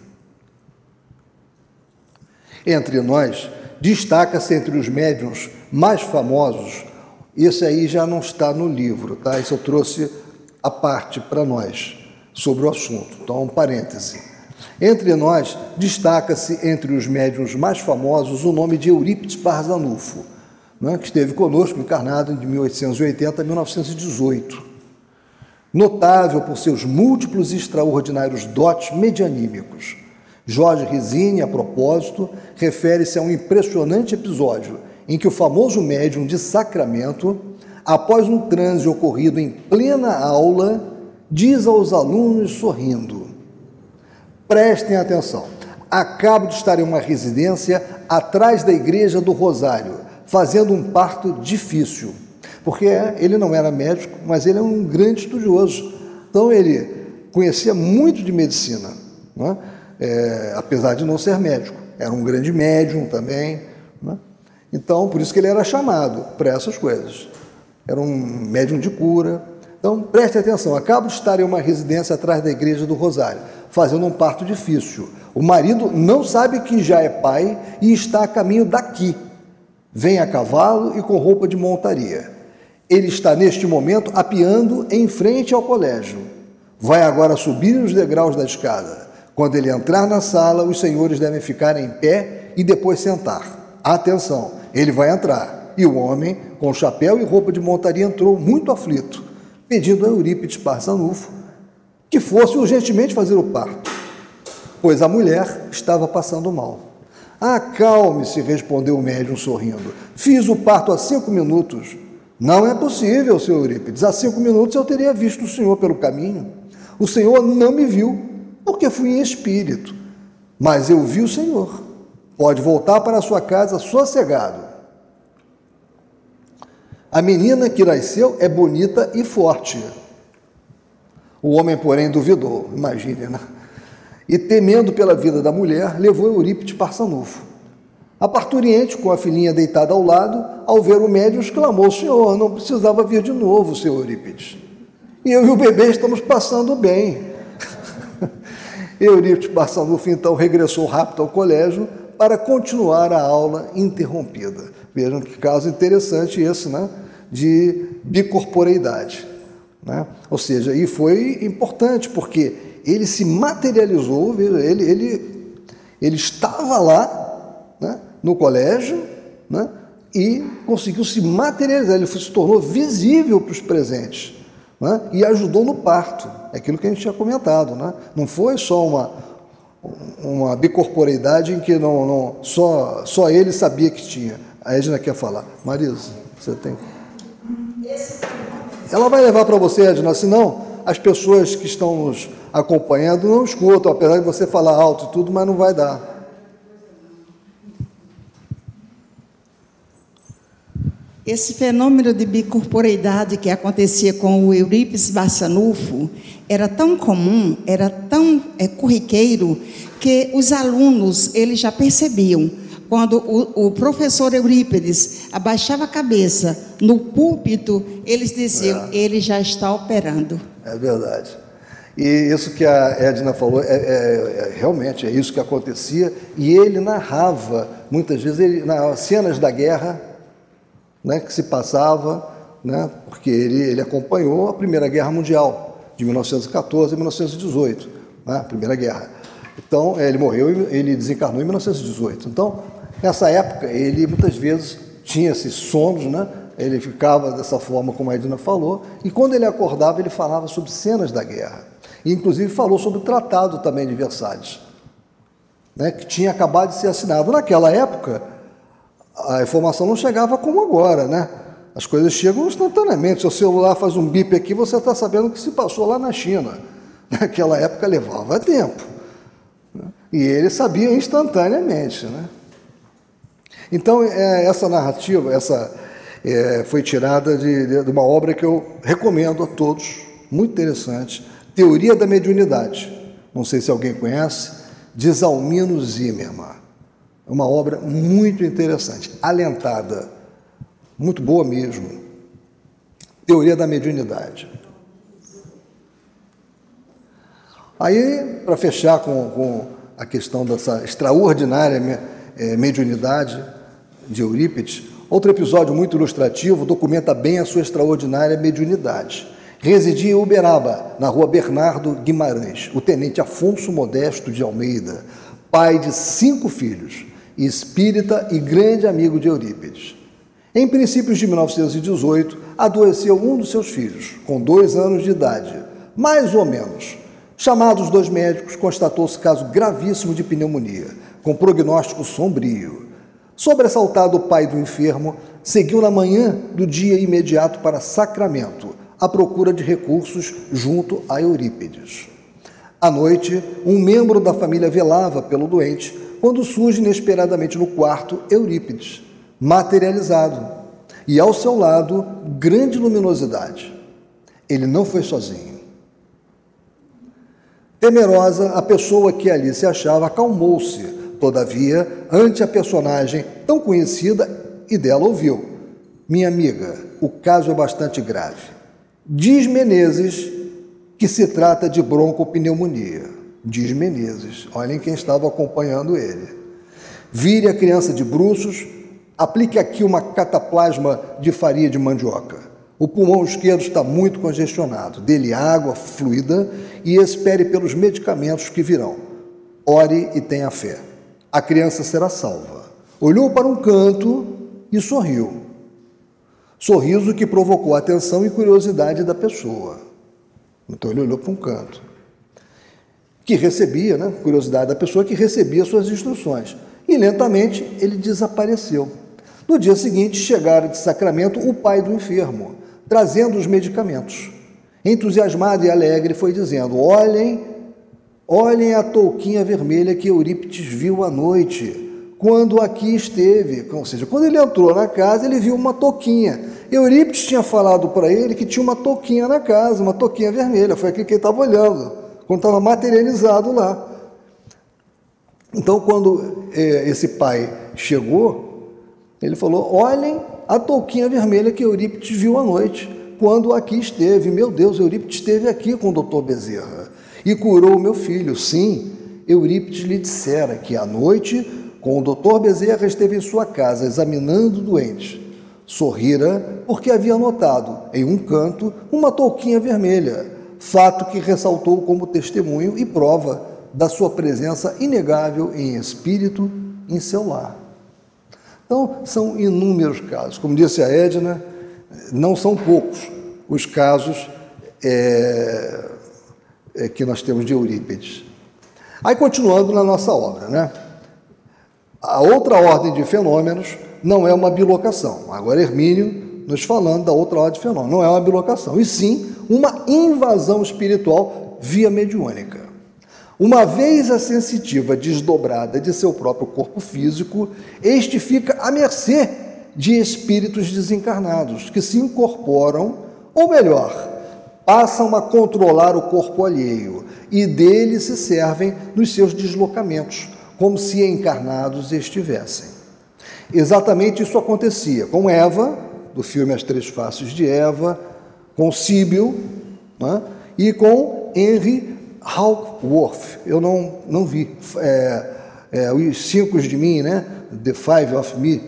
Entre nós, destaca-se entre os médiums mais famosos, esse aí já não está no livro, tá? Isso eu trouxe a parte para nós sobre o assunto. Então, um parêntese. Entre nós, destaca-se entre os médiums mais famosos o nome de Eurípides Barzanufo, né, que esteve conosco encarnado de 1880 a 1918 notável por seus múltiplos e extraordinários dotes medianímicos. Jorge Risini, a propósito, refere-se a um impressionante episódio em que o famoso médium de Sacramento, após um transe ocorrido em plena aula, diz aos alunos sorrindo: Prestem atenção, acabo de estar em uma residência atrás da igreja do Rosário, fazendo um parto difícil porque ele não era médico, mas ele é um grande estudioso. Então ele conhecia muito de medicina, é? É, apesar de não ser médico. Era um grande médium também. É? Então, por isso que ele era chamado para essas coisas. Era um médium de cura. Então, preste atenção. Acabo de estar em uma residência atrás da igreja do Rosário, fazendo um parto difícil. O marido não sabe que já é pai e está a caminho daqui. Vem a cavalo e com roupa de montaria. Ele está neste momento apiando em frente ao colégio. Vai agora subir os degraus da escada. Quando ele entrar na sala, os senhores devem ficar em pé e depois sentar. Atenção, ele vai entrar. E o homem, com chapéu e roupa de montaria, entrou muito aflito, pedindo a Eurípides Parsanufo que fosse urgentemente fazer o parto, pois a mulher estava passando mal. Acalme-se, respondeu o médium sorrindo. Fiz o parto há cinco minutos. Não é possível, senhor Eurípides. Há cinco minutos eu teria visto o senhor pelo caminho. O senhor não me viu, porque fui em espírito. Mas eu vi o Senhor. Pode voltar para sua casa sossegado. A menina que nasceu é bonita e forte. O homem, porém, duvidou, imagine, né? E temendo pela vida da mulher, levou Eurípides para Sanufo. A parturiente, com a filhinha deitada ao lado, ao ver o médium, exclamou: Senhor, não precisava vir de novo, senhor Eurípides. E eu e o bebê estamos passando bem. Eurípides Barçanufo, então, regressou rápido ao colégio para continuar a aula interrompida. Vejam que caso interessante esse, né? De bicorporeidade. Né? Ou seja, e foi importante, porque ele se materializou, ele, ele, ele estava lá, né? no colégio, né? e conseguiu se materializar, ele se tornou visível para os presentes né? e ajudou no parto, é aquilo que a gente tinha comentado. Né? Não foi só uma, uma bicorporeidade em que não, não, só, só ele sabia que tinha. A Edna quer falar. Marisa, você tem. Ela vai levar para você, Edna, senão as pessoas que estão nos acompanhando não escutam, apesar de você falar alto e tudo, mas não vai dar. Esse fenômeno de bicorporeidade que acontecia com o Eurípides Barçanufo era tão comum, era tão é, corriqueiro, que os alunos eles já percebiam. Quando o, o, professor Eurípides abaixava a cabeça no púlpito, eles diziam: é. ele já está operando. É verdade. E isso que a Edna falou, é, é, é, realmente é isso que acontecia. E ele narrava, muitas vezes, ele, nas cenas da guerra, né, que se passava, né, porque ele, ele acompanhou a Primeira Guerra Mundial, de 1914 a 1918, né, a Primeira Guerra. Então, ele morreu, ele desencarnou em 1918. Então, nessa época, ele muitas vezes tinha esses sonos, né, ele ficava dessa forma como a Edna falou, e quando ele acordava, ele falava sobre cenas da guerra. E, inclusive, falou sobre o Tratado também de Versalhes, né, que tinha acabado de ser assinado. Naquela época, a informação não chegava como agora, né? As coisas chegam instantaneamente. Seu celular faz um bip aqui, você está sabendo o que se passou lá na China. Naquela época levava tempo. Né? E ele sabia instantaneamente. Né? Então, é, essa narrativa essa, é, foi tirada de, de, uma obra que eu recomendo a todos, muito interessante, Teoria da Mediunidade. Não sei se alguém conhece, de Zalmino Zimmermann. É uma obra muito interessante, alentada, muito boa mesmo. Teoria da mediunidade. Aí, para fechar com, com, a questão dessa extraordinária eh, mediunidade de Eurípides, outro episódio muito ilustrativo documenta bem a sua extraordinária mediunidade. Residia em Uberaba, na rua Bernardo Guimarães, o tenente Afonso Modesto de Almeida, pai de cinco filhos, espírita e grande amigo de Eurípides. Em princípios de 1918, adoeceu um dos seus filhos, com dois anos de idade, mais ou menos. Chamados dois médicos, constatou-se caso gravíssimo de pneumonia, com prognóstico sombrio. Sobressaltado o pai do enfermo, seguiu na manhã do dia imediato para Sacramento, à procura de recursos junto a Eurípides. À noite, um membro da família velava pelo doente, quando surge inesperadamente no quarto Eurípides, materializado, e ao seu lado, grande luminosidade. Ele não foi sozinho. Temerosa, a pessoa que ali se achava acalmou-se, todavia, ante a personagem tão conhecida e dela ouviu: Minha amiga, o caso é bastante grave. Diz Menezes que se trata de broncopneumonia diz Menezes. Olhem quem estava acompanhando ele. Vire a criança de bruços, aplique aqui uma cataplasma de farinha de mandioca. O pulmão esquerdo está muito congestionado. Dê-lhe água fluida e espere pelos medicamentos que virão. Ore e tenha fé. A criança será salva. Olhou para um canto e sorriu. Sorriso que provocou a atenção e curiosidade da pessoa. Então ele olhou para um canto que recebia, né, curiosidade da pessoa que recebia suas instruções. E lentamente ele desapareceu. No dia seguinte, chegara de Sacramento o pai do enfermo, trazendo os medicamentos. Entusiasmado e alegre, foi dizendo: Olhem Olhem a touquinha vermelha que Eurípides viu à noite, quando aqui esteve. Ou seja, quando ele entrou na casa, ele viu uma touquinha. Eurípides tinha falado para ele que tinha uma touquinha na casa, uma touquinha vermelha. Foi aquilo que ele estava olhando, quando estava materializado lá. Então, quando é, esse pai chegou, ele falou: Olhem a touquinha vermelha que Eurípides viu à noite, quando aqui esteve. Meu Deus, Eurípides esteve aqui com o doutor Bezerra e curou o meu filho. Sim, Eurípides lhe dissera que à noite, com o doutor Bezerra, esteve em sua casa examinando o doente. Sorrira porque havia notado em um canto uma touquinha vermelha, fato que ressaltou como testemunho e prova da sua presença inegável em espírito em seu lar. Então, são inúmeros casos. Como disse a Edna, não são poucos os casos é, que nós temos de Eurípides. Aí, continuando na nossa obra, né? A outra ordem de fenômenos não é uma bilocação. Agora, Hermínio nos falando da outra ordem de fenômenos. Não é uma bilocação, e sim uma invasão espiritual via mediúnica. Uma vez a sensitiva desdobrada de seu próprio corpo físico, este fica à mercê de espíritos desencarnados que se incorporam, ou melhor, passam a controlar o corpo alheio e dele se servem nos seus deslocamentos, como se encarnados estivessem. Exatamente isso acontecia com Eva, do filme As Três Faces de Eva, com Síbio né, e com Henry Hawkworth, eu não, não vi. É, é, os Cinco de Mim, né? The Five of Me,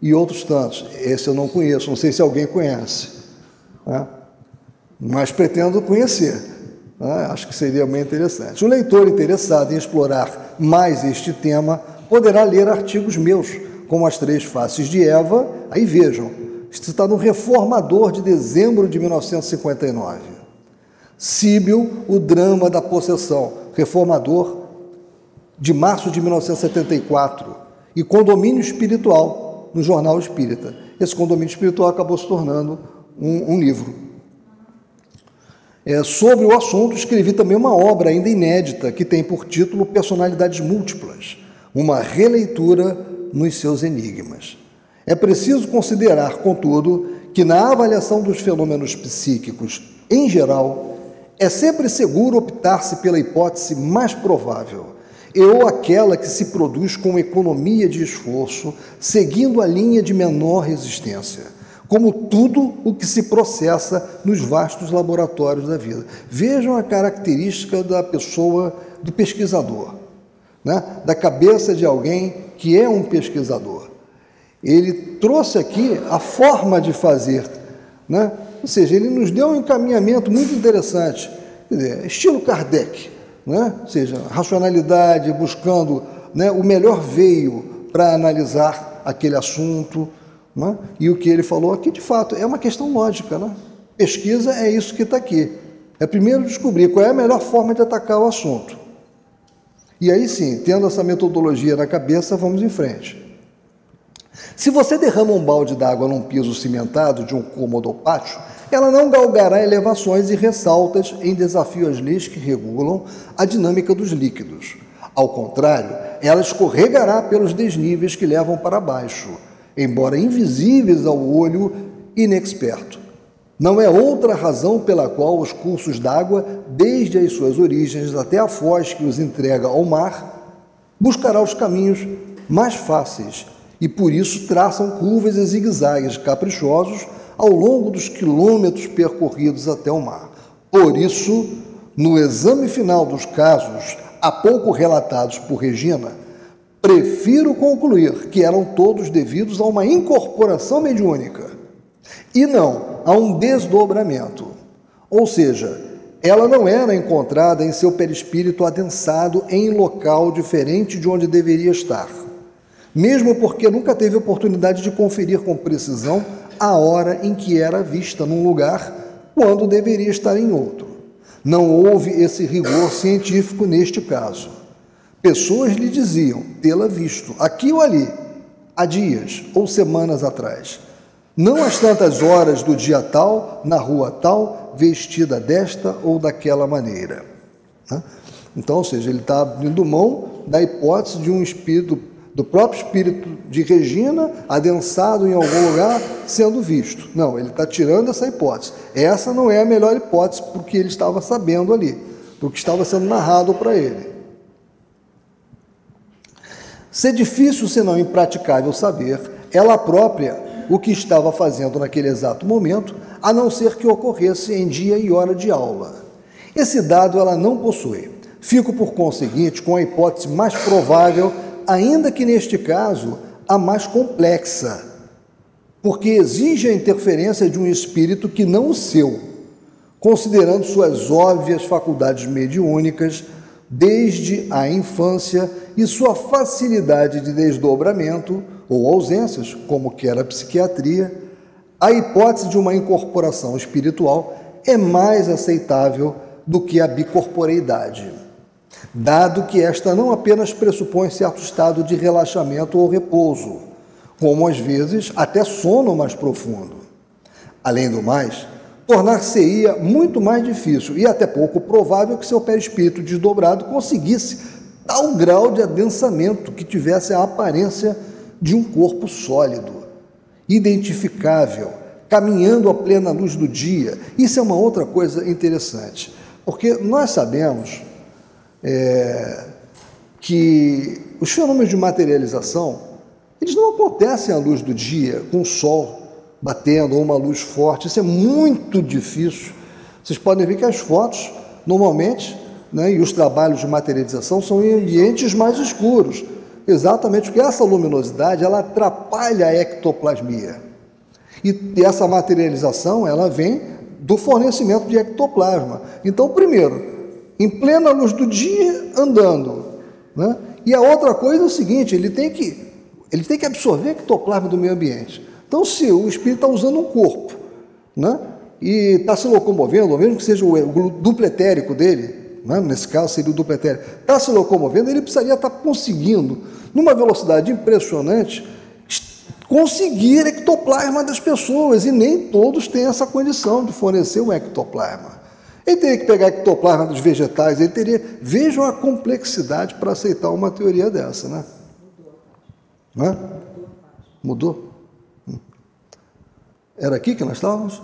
e outros tantos. Esse eu não conheço, não sei se alguém conhece. Né? Mas pretendo conhecer. Né? Acho que seria bem interessante. O leitor interessado em explorar mais este tema poderá ler artigos meus, como As Três Faces de Eva. Aí vejam, está no Reformador de dezembro de 1959. Síbio, o drama da possessão, reformador, de março de 1974, e Condomínio Espiritual, no Jornal Espírita. Esse Condomínio Espiritual acabou se tornando um, um livro. É, sobre o assunto, escrevi também uma obra ainda inédita, que tem por título Personalidades Múltiplas, uma releitura nos seus enigmas. É preciso considerar, contudo, que na avaliação dos fenômenos psíquicos em geral, é sempre seguro optar-se pela hipótese mais provável, ou aquela que se produz com economia de esforço, seguindo a linha de menor resistência, como tudo o que se processa nos vastos laboratórios da vida. Vejam a característica da pessoa, do pesquisador, né? da cabeça de alguém que é um pesquisador. Ele trouxe aqui a forma de fazer, né? Ou seja, ele nos deu um encaminhamento muito interessante, dizer, estilo Kardec, né? ou seja, racionalidade, buscando né, o melhor veio para analisar aquele assunto. Né? E o que ele falou aqui, de fato, é uma questão lógica. Né? Pesquisa é isso que está aqui. É primeiro descobrir qual é a melhor forma de atacar o assunto. E aí sim, tendo essa metodologia na cabeça, vamos em frente. Se você derrama um balde d'água num piso cimentado de um cômodo ou pátio, ela não galgará elevações e ressaltas em desafio às leis que regulam a dinâmica dos líquidos. Ao contrário, ela escorregará pelos desníveis que levam para baixo, embora invisíveis ao olho inexperto. Não é outra razão pela qual os cursos d'água, desde as suas origens até a foz que os entrega ao mar, buscará os caminhos mais fáceis e por isso traçam curvas e zigue-zagues caprichosos ao longo dos quilômetros percorridos até o mar. Por isso, no exame final dos casos há pouco relatados por Regina, prefiro concluir que eram todos devidos a uma incorporação mediúnica e não a um desdobramento. Ou seja, ela não era encontrada em seu perispírito adensado em local diferente de onde deveria estar mesmo porque nunca teve oportunidade de conferir com precisão a hora em que era vista num lugar quando deveria estar em outro. Não houve esse rigor científico neste caso. Pessoas lhe diziam tê-la visto aqui ou ali, há dias ou semanas atrás. Não às tantas horas do dia tal, na rua tal, vestida desta ou daquela maneira. Então, ou seja, ele está abrindo mão da hipótese de um espírito, do próprio espírito de Regina, adensado em algum lugar, sendo visto. Não, ele está tirando essa hipótese. Essa não é a melhor hipótese, porque ele estava sabendo ali, do que estava sendo narrado para ele. Ser difícil, senão impraticável saber, ela própria, o que estava fazendo naquele exato momento, a não ser que ocorresse em dia e hora de aula. Esse dado ela não possui. Fico, por conseguinte, com a hipótese mais provável, ainda que neste caso a mais complexa, porque exige a interferência de um espírito que não o seu, considerando suas óbvias faculdades mediúnicas desde a infância e sua facilidade de desdobramento ou ausências, como que era a psiquiatria, a hipótese de uma incorporação espiritual é mais aceitável do que a bicorporeidade, dado que esta não apenas pressupõe certo estado de relaxamento ou repouso, como às vezes até sono mais profundo. Além do mais, tornar-se-ia muito mais difícil e até pouco provável que seu perispírito desdobrado conseguisse tal grau de adensamento que tivesse a aparência de um corpo sólido, identificável, caminhando à plena luz do dia. Isso é uma outra coisa interessante, porque nós sabemos é, que os fenômenos de materialização eles não acontecem à luz do dia, com o sol batendo ou uma luz forte. Isso é muito difícil. Vocês podem ver que as fotos, normalmente, né, e os trabalhos de materialização são em ambientes mais escuros. Exatamente porque essa luminosidade ela atrapalha a ectoplasmia. E essa materialização ela vem do fornecimento de ectoplasma. Então, primeiro, em plena luz do dia, andando. Né? E a outra coisa é o seguinte: ele tem que, ele tem que absorver ectoplasma do meio ambiente. Então, se o espírito está usando um corpo né? e está se locomovendo, mesmo que seja o duplo etérico dele, né? nesse caso seria o duplo etérico, está se locomovendo, ele precisaria estar tá conseguindo, numa velocidade impressionante, conseguir ectoplasma das pessoas, e nem todos têm essa condição de fornecer um ectoplasma. Ele teria que pegar ectoplasma dos vegetais, ele teria. Vejam a complexidade para aceitar uma teoria dessa, né? Hã? Mudou? Era aqui que nós estávamos?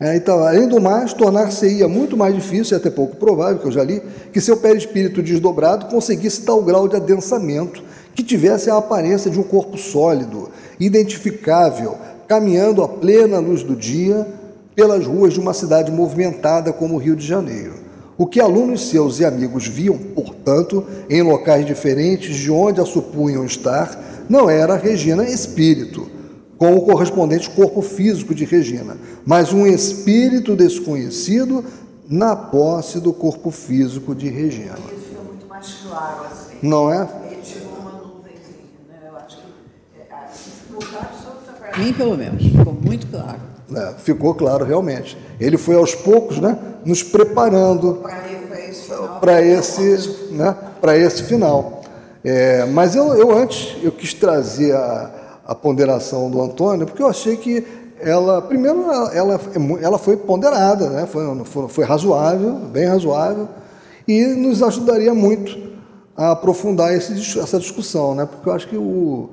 É, então, além do mais, tornar-se-ia muito mais difícil, e até pouco provável, que eu já li, que seu perispírito desdobrado conseguisse tal grau de adensamento que tivesse a aparência de um corpo sólido, identificável, caminhando à plena luz do dia pelas ruas de uma cidade movimentada como o Rio de Janeiro. O que alunos seus e amigos viam, portanto, em locais diferentes de onde a supunham estar, não era Regina espírito, com o correspondente corpo físico de Regina, mas um espírito desconhecido na posse do corpo físico de Regina. Isso fica muito mais claro assim. Não é? Ele tirou uma nuvenzinha, né? Eu acho que é, ficou claro só para mim, pelo menos, ficou muito claro. É, ficou claro, realmente. Ele foi aos poucos, né, nos preparando para esse, né, para esse final. É, mas eu, eu antes eu quis trazer a, a ponderação do Antônio, porque eu achei que ela, primeiro, ela, ela, ela foi ponderada, né? foi, foi, foi razoável, bem razoável, e nos ajudaria muito a aprofundar esse, essa discussão, né? porque eu acho que o,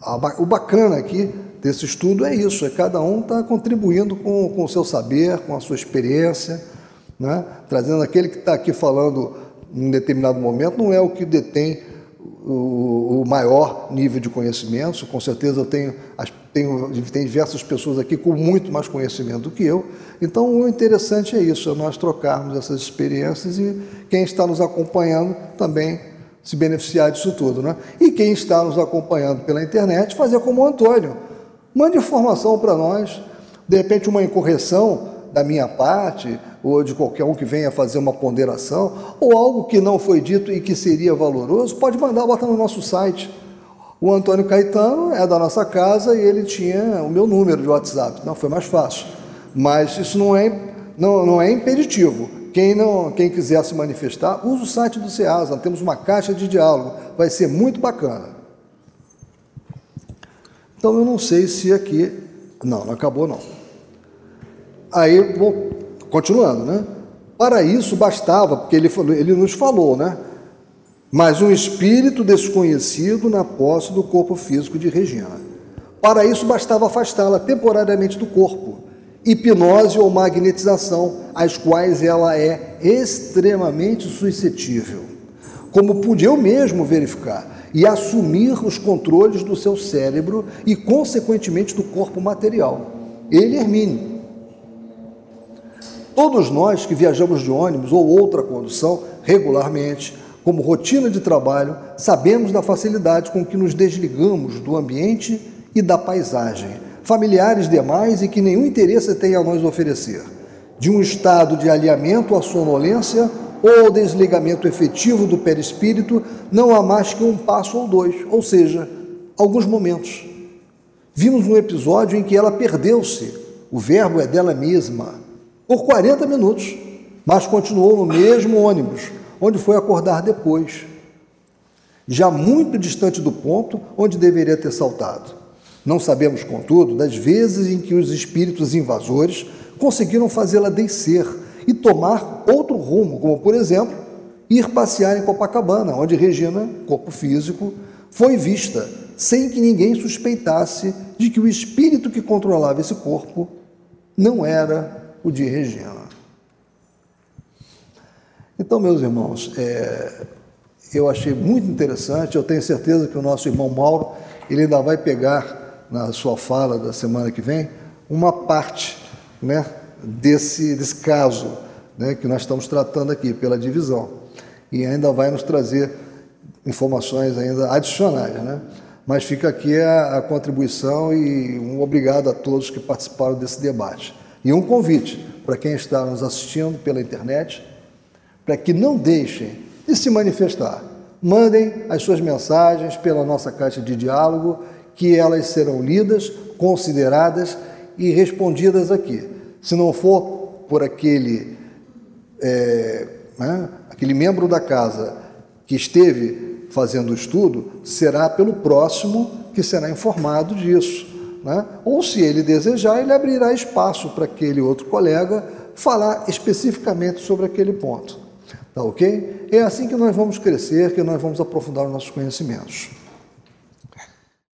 a, o bacana aqui desse estudo é isso, é cada um está contribuindo com, com o seu saber, com a sua experiência, né? trazendo aquele que está aqui falando em determinado momento, não é o que detém o, maior nível de conhecimento, com certeza eu tenho, tem diversas pessoas aqui com muito mais conhecimento do que eu, então o interessante é isso, é nós trocarmos essas experiências e quem está nos acompanhando também se beneficiar disso tudo. Né? E quem está nos acompanhando pela internet, fazer como o Antônio, mande informação para nós, de repente uma incorreção da minha parte, ou de qualquer um que venha fazer uma ponderação, ou algo que não foi dito e que seria valoroso, pode mandar, bota no nosso site. O Antônio Caetano é da nossa casa e ele tinha o meu número de WhatsApp. Não, foi mais fácil. Mas isso não é, não, não é impeditivo. Quem, não, quem quiser se manifestar, use o site do SEASA. Temos uma caixa de diálogo. Vai ser muito bacana. Então eu não sei se aqui. Não, não acabou não. Aí, vou, continuando, né? Para isso bastava, porque ele, ele nos falou, né? Mas um espírito desconhecido na posse do corpo físico de Regina. Para isso bastava afastá-la temporariamente do corpo, hipnose ou magnetização, às quais ela é extremamente suscetível, como pude eu mesmo verificar, e assumir os controles do seu cérebro e, consequentemente, do corpo material. Ele, Hermínio. Todos nós que viajamos de ônibus ou outra condução regularmente, como rotina de trabalho, sabemos da facilidade com que nos desligamos do ambiente e da paisagem, familiares demais e que nenhum interesse tem a nos oferecer. De um estado de alinhamento à sonolência ou desligamento efetivo do perispírito, não há mais que um passo ou dois, ou seja, alguns momentos. Vimos um episódio em que ela perdeu-se, o verbo é dela mesma, por 40 minutos, mas continuou no mesmo ônibus, onde foi acordar depois, já muito distante do ponto onde deveria ter saltado. Não sabemos, contudo, das vezes em que os espíritos invasores conseguiram fazê-la descer e tomar outro rumo, como, por exemplo, ir passear em Copacabana, onde Regina, corpo físico, foi vista sem que ninguém suspeitasse de que o espírito que controlava esse corpo não era o de Regina. Então, meus irmãos, é, eu achei muito interessante, eu tenho certeza que o nosso irmão Mauro, ele ainda vai pegar na sua fala da semana que vem, uma parte né, desse, desse caso né, que nós estamos tratando aqui pela divisão. E ainda vai nos trazer informações ainda adicionais. Né? Mas fica aqui a, a contribuição e um obrigado a todos que participaram desse debate. E um convite para quem está nos assistindo pela internet, para que não deixem de se manifestar. Mandem as suas mensagens pela nossa caixa de diálogo que elas serão lidas, consideradas e respondidas aqui. Se não for por aquele, é, né, aquele membro da casa que esteve fazendo o estudo, será pelo próximo que será informado disso. Né? Ou, se ele desejar, ele abrirá espaço para aquele outro colega falar especificamente sobre aquele ponto. Tá ok? É assim que nós vamos crescer, que nós vamos aprofundar os nossos conhecimentos.